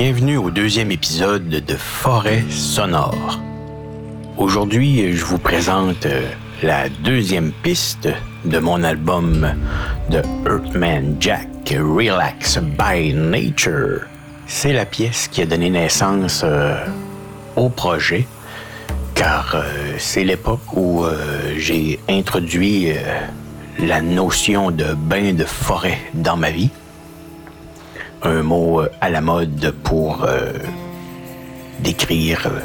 Bienvenue au deuxième épisode de Forêt sonore. Aujourd'hui, je vous présente euh, la deuxième piste de mon album de Earthman Jack, Relax by Nature. C'est la pièce qui a donné naissance euh, au projet, car euh, c'est l'époque où j'ai introduit la notion de bain de forêt dans ma vie un mot euh, à la mode pour euh, décrire euh,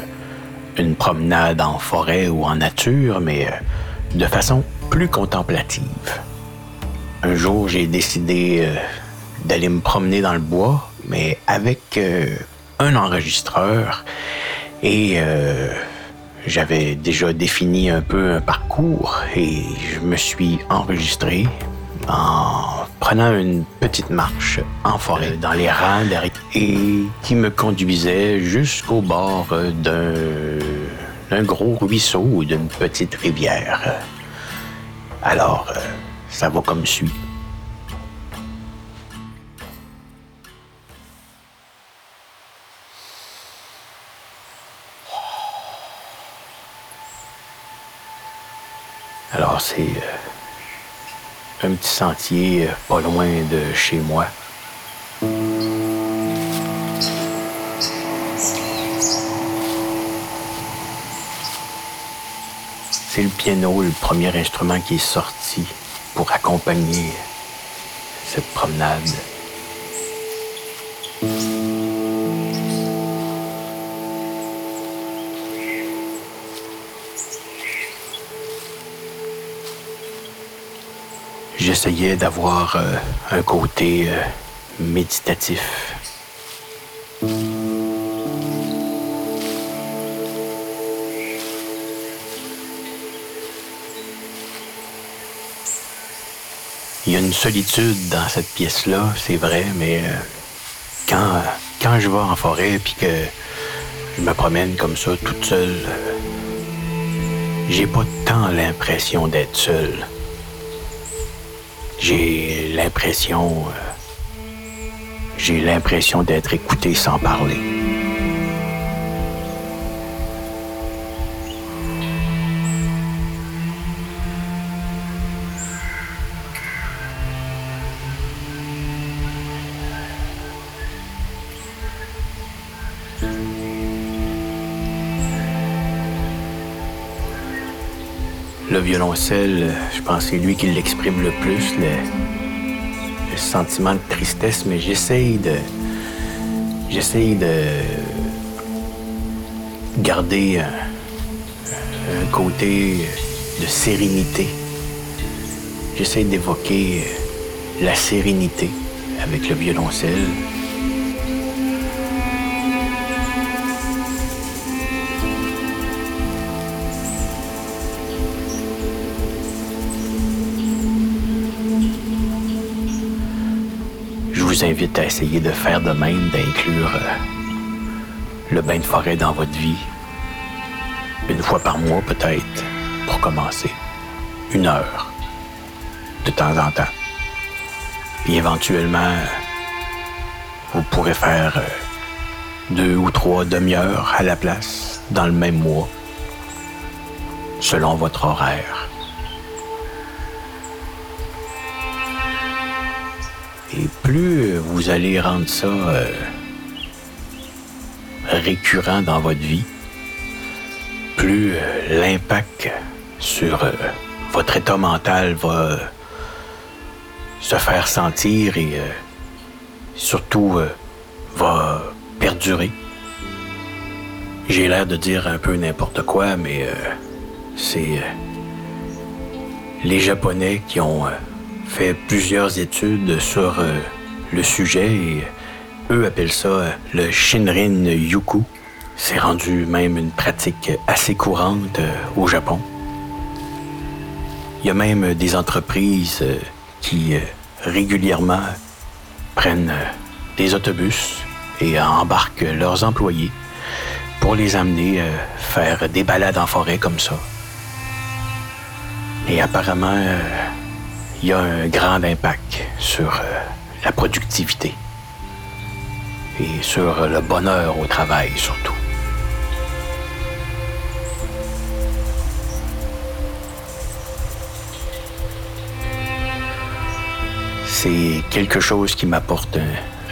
une promenade en forêt ou en nature, mais de façon plus contemplative. Un jour, j'ai décidé d'aller me promener dans le bois, mais avec un enregistreur et j'avais déjà défini un peu un parcours et je me suis enregistré en une petite marche en forêt dans les rangs et qui me conduisait jusqu'au bord d'un gros ruisseau ou d'une petite rivière. Alors, ça va comme suit. Alors, c'est... Euh, un petit sentier euh, pas loin de chez moi. C'est le piano, le premier instrument qui est sorti pour accompagner cette promenade. J'essayais d'avoir euh, un côté euh, méditatif. Il y a une solitude dans cette pièce-là, c'est vrai, mais euh, quand, je vais en forêt puis que je me promène comme ça toute seule, j'ai pas tant l'impression d'être seule. J'ai l'impression... Euh, j'ai l'impression d'être écouté sans parler. Le violoncelle, je pense que c'est lui qui l'exprime le plus, le, sentiment de tristesse, mais j'essaye de. J'essaye de garder un, côté de sérénité. J'essaye d'évoquer la sérénité avec le violoncelle. Vous invite à essayer de faire de même, d'inclure euh, le bain de forêt dans votre vie. Une fois par mois peut-être, pour commencer. Une heure, de temps en temps. Puis éventuellement, vous pourrez faire euh, deux ou trois demi-heures à la place dans le même mois, selon votre horaire. Et plus vous allez rendre ça euh, récurrent dans votre vie, plus euh, l'impact sur euh, votre état mental va se faire sentir et surtout va perdurer. J'ai l'air de dire un peu n'importe quoi, mais c'est les Japonais qui ont fait plusieurs études sur euh, le sujet et eux appellent ça euh, le Shinrin Yuku. C'est rendu même une pratique assez courante euh, au Japon. Il y a même des entreprises qui régulièrement prennent des autobus et embarquent leurs employés pour les amener faire des balades en forêt comme ça. Et apparemment, il y a un grand impact sur euh, la productivité. et sur le bonheur au travail surtout. C'est quelque chose qui m'apporte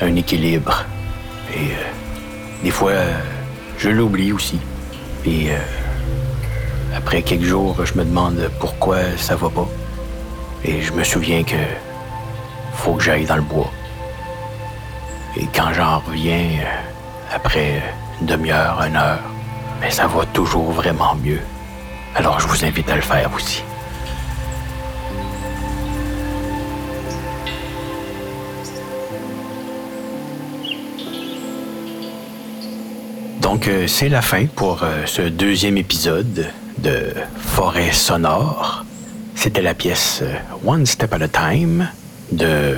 un, équilibre. Et euh, des fois, je l'oublie aussi. Et euh, après quelques jours, je me demande pourquoi ça va pas. Et je me souviens que faut que j'aille dans le bois. Et quand j'en reviens, euh, après une demi-heure, une heure, mais ça va toujours vraiment mieux. Alors je vous invite à le faire aussi. Donc, euh, c'est la fin pour euh, ce deuxième épisode de Forêt sonore. C'était la pièce One Step at a Time de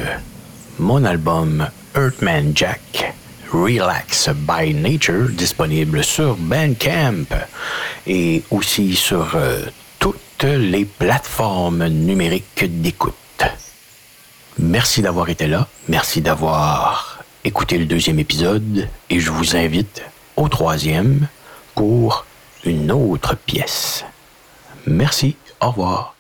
mon album Earthman Jack Relax by Nature, disponible sur Bandcamp et aussi sur euh, toutes les plateformes numériques d'écoute. Merci d'avoir été là, merci d'avoir écouté le deuxième épisode et je vous invite au troisième pour une autre pièce. Merci, au revoir.